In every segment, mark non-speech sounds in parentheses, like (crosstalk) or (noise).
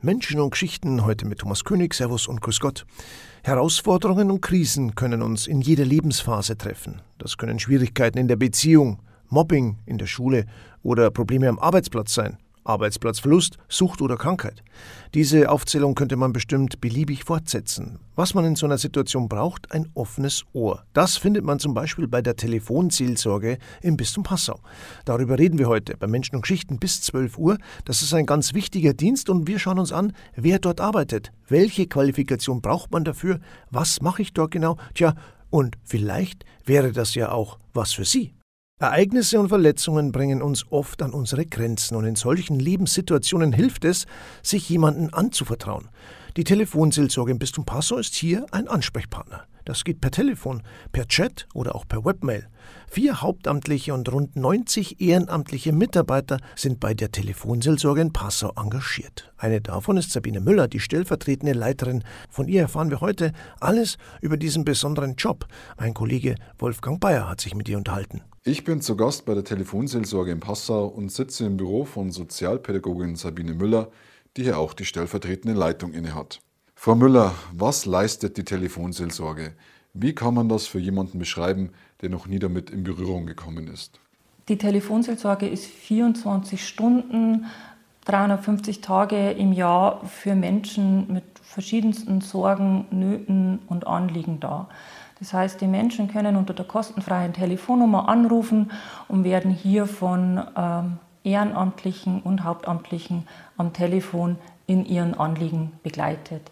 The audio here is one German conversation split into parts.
Menschen und Geschichten heute mit Thomas König, Servus und Grüß Gott. Herausforderungen und Krisen können uns in jeder Lebensphase treffen. Das können Schwierigkeiten in der Beziehung, Mobbing in der Schule oder Probleme am Arbeitsplatz sein. Arbeitsplatzverlust, Sucht oder Krankheit. Diese Aufzählung könnte man bestimmt beliebig fortsetzen. Was man in so einer Situation braucht, ein offenes Ohr. Das findet man zum Beispiel bei der Telefonseelsorge im Bistum Passau. Darüber reden wir heute bei Menschen und Geschichten bis 12 Uhr. Das ist ein ganz wichtiger Dienst und wir schauen uns an, wer dort arbeitet. Welche Qualifikation braucht man dafür? Was mache ich dort genau? Tja, und vielleicht wäre das ja auch was für Sie. Ereignisse und Verletzungen bringen uns oft an unsere Grenzen und in solchen Lebenssituationen hilft es, sich jemanden anzuvertrauen. Die Telefonseelsorge im Bistum Passau ist hier ein Ansprechpartner. Das geht per Telefon, per Chat oder auch per Webmail. Vier hauptamtliche und rund 90 ehrenamtliche Mitarbeiter sind bei der Telefonseelsorge in Passau engagiert. Eine davon ist Sabine Müller, die stellvertretende Leiterin. Von ihr erfahren wir heute alles über diesen besonderen Job. Mein Kollege Wolfgang Bayer hat sich mit ihr unterhalten. Ich bin zu Gast bei der Telefonseelsorge in Passau und sitze im Büro von Sozialpädagogin Sabine Müller, die hier auch die stellvertretende Leitung innehat. Frau Müller, was leistet die Telefonseelsorge? Wie kann man das für jemanden beschreiben, der noch nie damit in Berührung gekommen ist? Die Telefonseelsorge ist 24 Stunden, 350 Tage im Jahr für Menschen mit verschiedensten Sorgen, Nöten und Anliegen da. Das heißt, die Menschen können unter der kostenfreien Telefonnummer anrufen und werden hier von ähm, Ehrenamtlichen und Hauptamtlichen am Telefon in ihren Anliegen begleitet.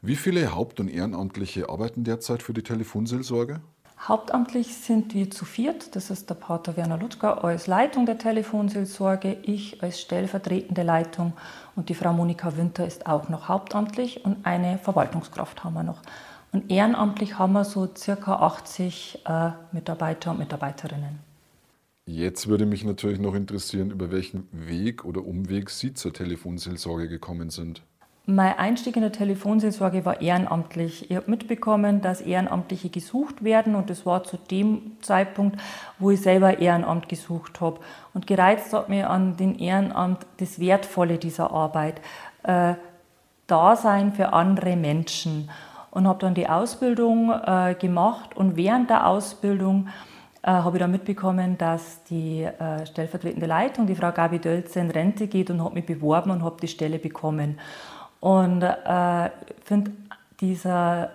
Wie viele Haupt- und Ehrenamtliche arbeiten derzeit für die Telefonseelsorge? Hauptamtlich sind wir zu viert. Das ist der Pater Werner Lutschka als Leitung der Telefonseelsorge, ich als stellvertretende Leitung und die Frau Monika Winter ist auch noch hauptamtlich und eine Verwaltungskraft haben wir noch. Und ehrenamtlich haben wir so circa 80 äh, Mitarbeiter und Mitarbeiterinnen. Jetzt würde mich natürlich noch interessieren, über welchen Weg oder Umweg Sie zur Telefonseelsorge gekommen sind. Mein Einstieg in der Telefonseelsorge war ehrenamtlich. Ich habe mitbekommen, dass Ehrenamtliche gesucht werden und das war zu dem Zeitpunkt, wo ich selber Ehrenamt gesucht habe. Und gereizt hat mir an den Ehrenamt das Wertvolle dieser Arbeit. Äh, Dasein für andere Menschen. Und habe dann die Ausbildung äh, gemacht und während der Ausbildung äh, habe ich dann mitbekommen, dass die äh, stellvertretende Leitung, die Frau Gabi Dölze, in Rente geht und habe mich beworben und habe die Stelle bekommen. Und äh, finde diese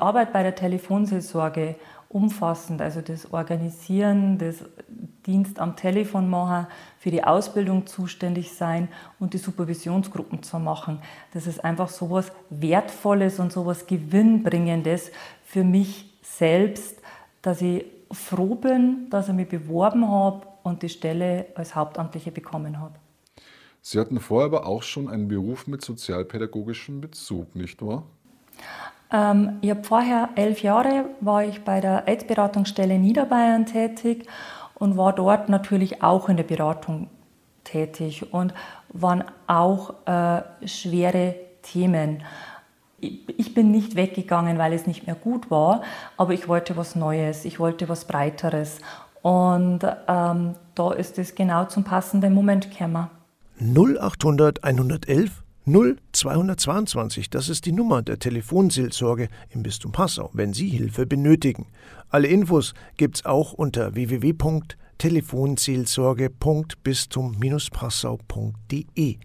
Arbeit bei der Telefonseelsorge umfassend, also das Organisieren, das Dienst am Telefon machen, für die Ausbildung zuständig sein und die Supervisionsgruppen zu machen. Das ist einfach so etwas Wertvolles und so etwas Gewinnbringendes für mich selbst, dass ich froh bin, dass ich mich beworben habe und die Stelle als Hauptamtliche bekommen habe. Sie hatten vorher aber auch schon einen Beruf mit sozialpädagogischem Bezug, nicht wahr? Ähm, ich habe vorher elf Jahre war ich bei der AIDS-Beratungsstelle Niederbayern tätig und war dort natürlich auch in der Beratung tätig und waren auch äh, schwere Themen. Ich bin nicht weggegangen, weil es nicht mehr gut war, aber ich wollte was Neues, ich wollte was Breiteres. Und ähm, da ist es genau zum passenden Moment gekommen. 0800 111 0222, das ist die Nummer der Telefonseelsorge im Bistum Passau, wenn Sie Hilfe benötigen. Alle Infos gibt's auch unter www.telefonseelsorge.bistum-passau.de.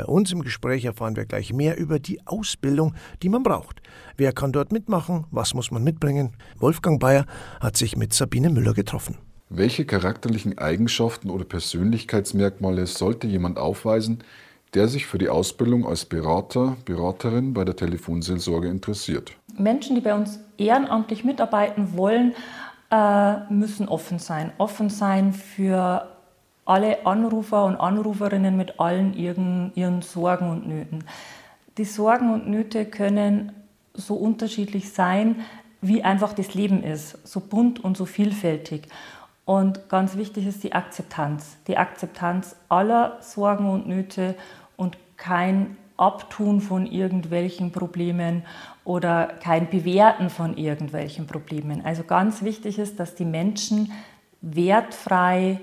Bei uns im Gespräch erfahren wir gleich mehr über die Ausbildung, die man braucht. Wer kann dort mitmachen? Was muss man mitbringen? Wolfgang Bayer hat sich mit Sabine Müller getroffen. Welche charakterlichen Eigenschaften oder Persönlichkeitsmerkmale sollte jemand aufweisen, der sich für die Ausbildung als Berater, Beraterin bei der Telefonseelsorge interessiert? Menschen, die bei uns ehrenamtlich mitarbeiten wollen, äh, müssen offen sein. Offen sein für alle Anrufer und Anruferinnen mit allen ihren Sorgen und Nöten. Die Sorgen und Nöte können so unterschiedlich sein, wie einfach das Leben ist, so bunt und so vielfältig. Und ganz wichtig ist die Akzeptanz. Die Akzeptanz aller Sorgen und Nöte und kein Abtun von irgendwelchen Problemen oder kein Bewerten von irgendwelchen Problemen. Also ganz wichtig ist, dass die Menschen wertfrei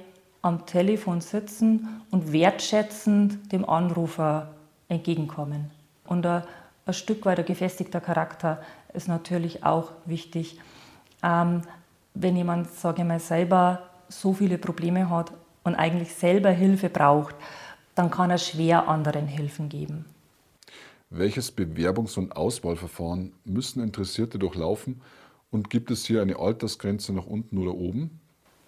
am Telefon sitzen und wertschätzend dem Anrufer entgegenkommen. Und ein, ein Stück weit ein gefestigter Charakter ist natürlich auch wichtig. Ähm, wenn jemand, sage ich mal, selber so viele Probleme hat und eigentlich selber Hilfe braucht, dann kann er schwer anderen Hilfen geben. Welches Bewerbungs- und Auswahlverfahren müssen Interessierte durchlaufen und gibt es hier eine Altersgrenze nach unten oder oben?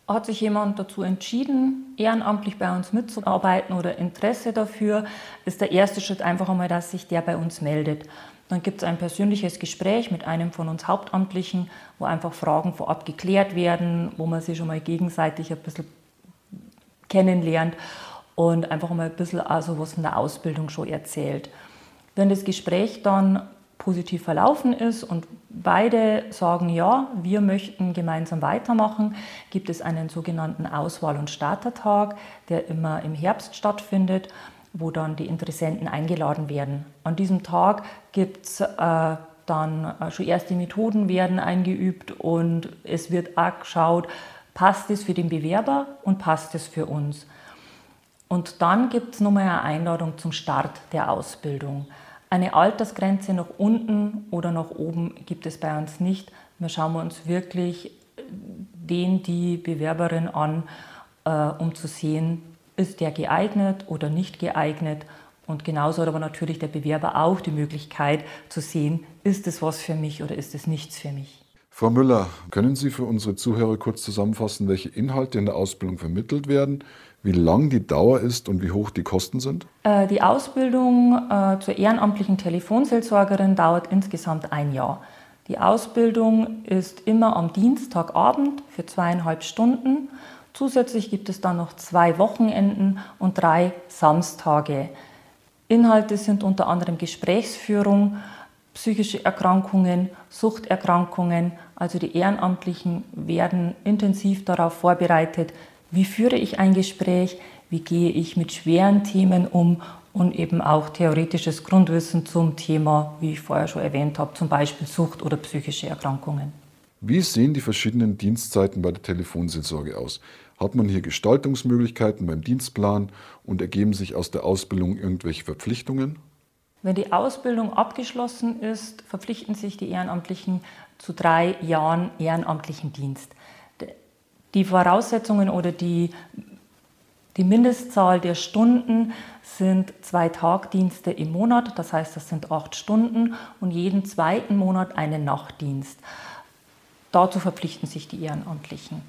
Hat sich jemand dazu entschieden, ehrenamtlich bei uns mitzuarbeiten oder Interesse dafür, ist der erste Schritt einfach einmal, dass sich der bei uns meldet. Dann gibt es ein persönliches Gespräch mit einem von uns Hauptamtlichen, wo einfach Fragen vorab geklärt werden, wo man sich schon mal gegenseitig ein bisschen kennenlernt und einfach mal ein bisschen also was von der Ausbildung schon erzählt. Wenn das Gespräch dann positiv verlaufen ist und beide sagen, ja, wir möchten gemeinsam weitermachen, gibt es einen sogenannten Auswahl- und Startertag, der immer im Herbst stattfindet, wo dann die Interessenten eingeladen werden. An diesem Tag gibt es äh, dann äh, schon erste Methoden werden eingeübt und es wird auch geschaut, passt es für den Bewerber und passt es für uns. Und dann gibt es nochmal eine Einladung zum Start der Ausbildung. Eine Altersgrenze nach unten oder nach oben gibt es bei uns nicht. Wir schauen uns wirklich den, die Bewerberin an, äh, um zu sehen, ist der geeignet oder nicht geeignet. Und genauso hat aber natürlich der Bewerber auch die Möglichkeit zu sehen, ist es was für mich oder ist es nichts für mich. Frau Müller, können Sie für unsere Zuhörer kurz zusammenfassen, welche Inhalte in der Ausbildung vermittelt werden wie lang die Dauer ist und wie hoch die Kosten sind? Äh, die Ausbildung äh, zur ehrenamtlichen Telefonseelsorgerin dauert insgesamt ein Jahr. Die Ausbildung ist immer am Dienstagabend für zweieinhalb Stunden. Zusätzlich gibt es dann noch zwei Wochenenden und drei Samstage. Inhalte sind unter anderem Gesprächsführung, psychische Erkrankungen, Suchterkrankungen. Also die Ehrenamtlichen werden intensiv darauf vorbereitet, wie führe ich ein Gespräch, wie gehe ich mit schweren Themen um und eben auch theoretisches Grundwissen zum Thema, wie ich vorher schon erwähnt habe, zum Beispiel Sucht oder psychische Erkrankungen. Wie sehen die verschiedenen Dienstzeiten bei der Telefonseelsorge aus? Hat man hier Gestaltungsmöglichkeiten beim Dienstplan und ergeben sich aus der Ausbildung irgendwelche Verpflichtungen? Wenn die Ausbildung abgeschlossen ist, verpflichten sich die Ehrenamtlichen zu drei Jahren ehrenamtlichen Dienst. Die Voraussetzungen oder die, die Mindestzahl der Stunden sind zwei Tagdienste im Monat, das heißt, das sind acht Stunden und jeden zweiten Monat einen Nachtdienst. Dazu verpflichten sich die Ehrenamtlichen.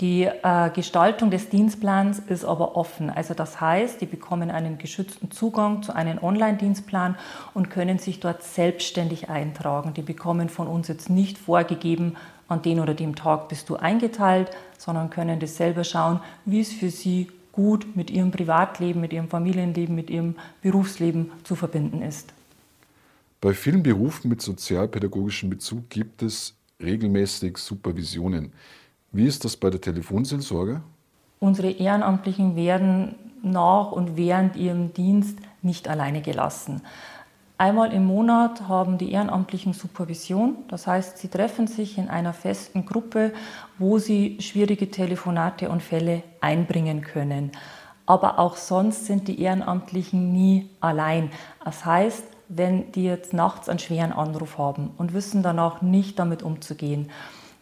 Die äh, Gestaltung des Dienstplans ist aber offen. Also das heißt, die bekommen einen geschützten Zugang zu einem Online-Dienstplan und können sich dort selbstständig eintragen. Die bekommen von uns jetzt nicht vorgegeben, an den oder dem Tag bist du eingeteilt, sondern können das selber schauen, wie es für sie gut mit ihrem Privatleben, mit ihrem Familienleben, mit ihrem Berufsleben zu verbinden ist. Bei vielen Berufen mit sozialpädagogischem Bezug gibt es regelmäßig Supervisionen. Wie ist das bei der Telefonseelsorge? Unsere Ehrenamtlichen werden nach und während ihrem Dienst nicht alleine gelassen. Einmal im Monat haben die Ehrenamtlichen Supervision. Das heißt, sie treffen sich in einer festen Gruppe, wo sie schwierige Telefonate und Fälle einbringen können. Aber auch sonst sind die Ehrenamtlichen nie allein. Das heißt, wenn die jetzt nachts einen schweren Anruf haben und wissen danach nicht damit umzugehen,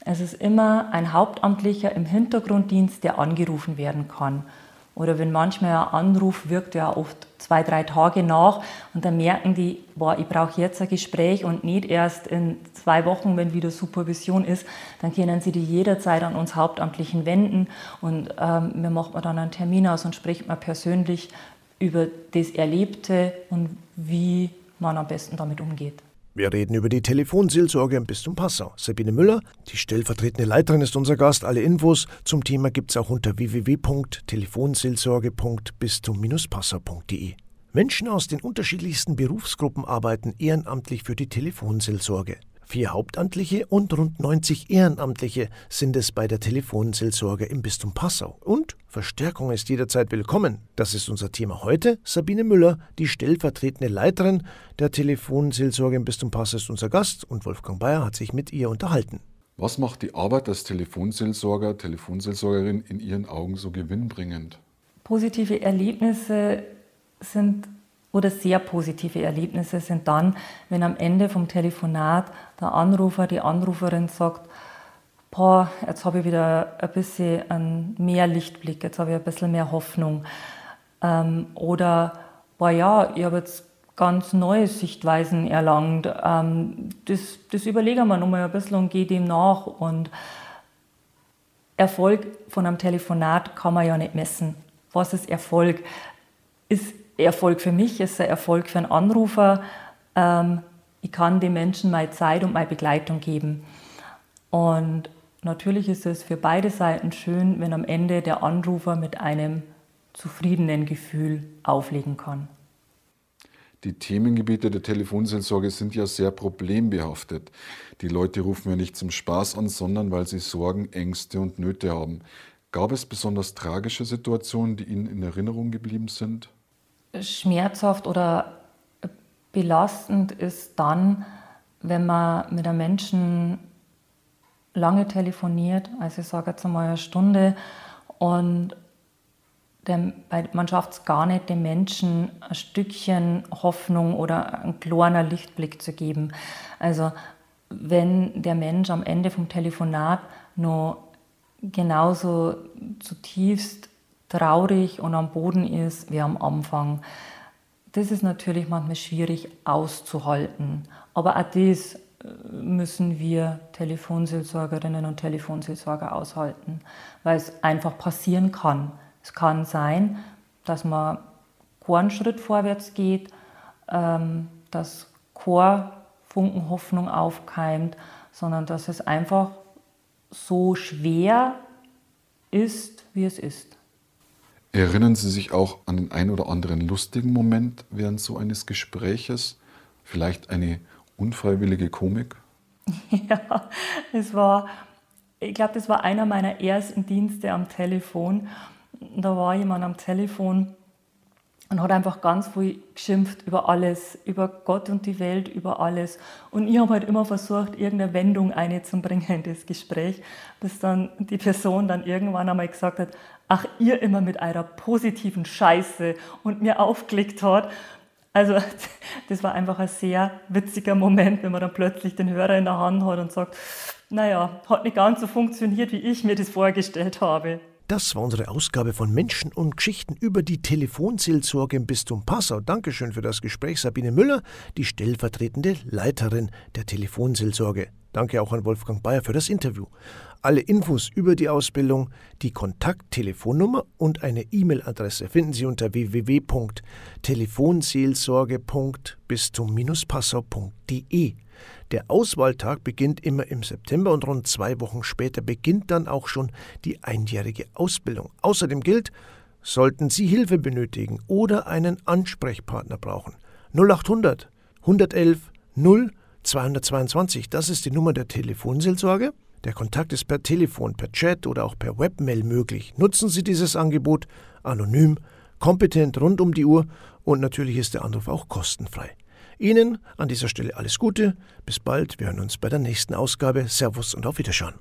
es ist immer ein Hauptamtlicher im Hintergrunddienst, der angerufen werden kann. Oder wenn manchmal ein Anruf wirkt ja oft zwei, drei Tage nach und dann merken die, boah, ich brauche jetzt ein Gespräch und nicht erst in zwei Wochen, wenn wieder Supervision ist, dann können sie die jederzeit an uns Hauptamtlichen wenden und ähm, wir machen dann einen Termin aus und sprechen mal persönlich über das Erlebte und wie man am besten damit umgeht. Wir reden über die Telefonseelsorge im Bistum Passau. Sabine Müller, die stellvertretende Leiterin, ist unser Gast. Alle Infos zum Thema gibt es auch unter www.telefonseelsorge.bistum-passau.de. Menschen aus den unterschiedlichsten Berufsgruppen arbeiten ehrenamtlich für die Telefonseelsorge. Vier Hauptamtliche und rund 90 Ehrenamtliche sind es bei der Telefonseelsorge im Bistum Passau. Und Verstärkung ist jederzeit willkommen. Das ist unser Thema heute. Sabine Müller, die stellvertretende Leiterin der Telefonseelsorge im Bistum Passau, ist unser Gast und Wolfgang Bayer hat sich mit ihr unterhalten. Was macht die Arbeit als Telefonseelsorger, Telefonseelsorgerin in Ihren Augen so gewinnbringend? Positive Erlebnisse sind oder sehr positive Erlebnisse sind dann, wenn am Ende vom Telefonat der Anrufer, die Anruferin sagt, boah, jetzt habe ich wieder ein bisschen mehr Lichtblick, jetzt habe ich ein bisschen mehr Hoffnung. Ähm, oder, boah ja, ich habe jetzt ganz neue Sichtweisen erlangt. Ähm, das, das überlegen wir nochmal ein bisschen und gehe dem nach. Und Erfolg von einem Telefonat kann man ja nicht messen. Was ist Erfolg? Ist Erfolg für mich, ist ein Erfolg für einen Anrufer. Ähm, ich kann den Menschen meine Zeit und meine Begleitung geben. Und natürlich ist es für beide Seiten schön, wenn am Ende der Anrufer mit einem zufriedenen Gefühl auflegen kann. Die Themengebiete der Telefonseelsorge sind ja sehr problembehaftet. Die Leute rufen ja nicht zum Spaß an, sondern weil sie Sorgen, Ängste und Nöte haben. Gab es besonders tragische Situationen, die Ihnen in Erinnerung geblieben sind? schmerzhaft oder belastend ist dann, wenn man mit einem Menschen lange telefoniert, also ich sage jetzt einmal eine Stunde, und der, man schafft es gar nicht, dem Menschen ein Stückchen Hoffnung oder ein kleiner Lichtblick zu geben. Also wenn der Mensch am Ende vom Telefonat nur genauso zutiefst traurig und am Boden ist wie am Anfang. Das ist natürlich manchmal schwierig auszuhalten. Aber auch das müssen wir Telefonseelsorgerinnen und Telefonseelsorger aushalten, weil es einfach passieren kann. Es kann sein, dass man keinen Schritt vorwärts geht, ähm, dass kein Funken aufkeimt, sondern dass es einfach so schwer ist, wie es ist. Erinnern Sie sich auch an den ein oder anderen lustigen Moment während so eines Gespräches? Vielleicht eine unfreiwillige Komik? (laughs) Ja, es war, ich glaube, das war einer meiner ersten Dienste am Telefon. Da war jemand am Telefon und hat einfach ganz viel geschimpft über alles, über Gott und die Welt, über alles. Und ich habe halt immer versucht, irgendeine Wendung einzubringen in das Gespräch, bis dann die Person dann irgendwann einmal gesagt hat, ach, ihr immer mit eurer positiven Scheiße und mir aufgelegt hat. Also das war einfach ein sehr witziger Moment, wenn man dann plötzlich den Hörer in der Hand hat und sagt, naja, hat nicht ganz so funktioniert, wie ich mir das vorgestellt habe. Das war unsere Ausgabe von Menschen und Geschichten über die Telefonseelsorge im Bistum Passau. Dankeschön für das Gespräch, Sabine Müller, die stellvertretende Leiterin der Telefonseelsorge. Danke auch an Wolfgang Bayer für das Interview. Alle Infos über die Ausbildung, die Kontakttelefonnummer und eine E-Mail-Adresse finden Sie unter www.telefonseelsorge.bistum-passau.de. Der Auswahltag beginnt immer im September und rund zwei Wochen später beginnt dann auch schon die einjährige Ausbildung. Außerdem gilt, sollten Sie Hilfe benötigen oder einen Ansprechpartner brauchen. 0800 111 0 222, das ist die Nummer der Telefonseelsorge. Der Kontakt ist per Telefon, per Chat oder auch per Webmail möglich. Nutzen Sie dieses Angebot anonym, kompetent rund um die Uhr und natürlich ist der Anruf auch kostenfrei. Ihnen an dieser Stelle alles Gute. Bis bald. Wir hören uns bei der nächsten Ausgabe. Servus und auf Wiederschauen.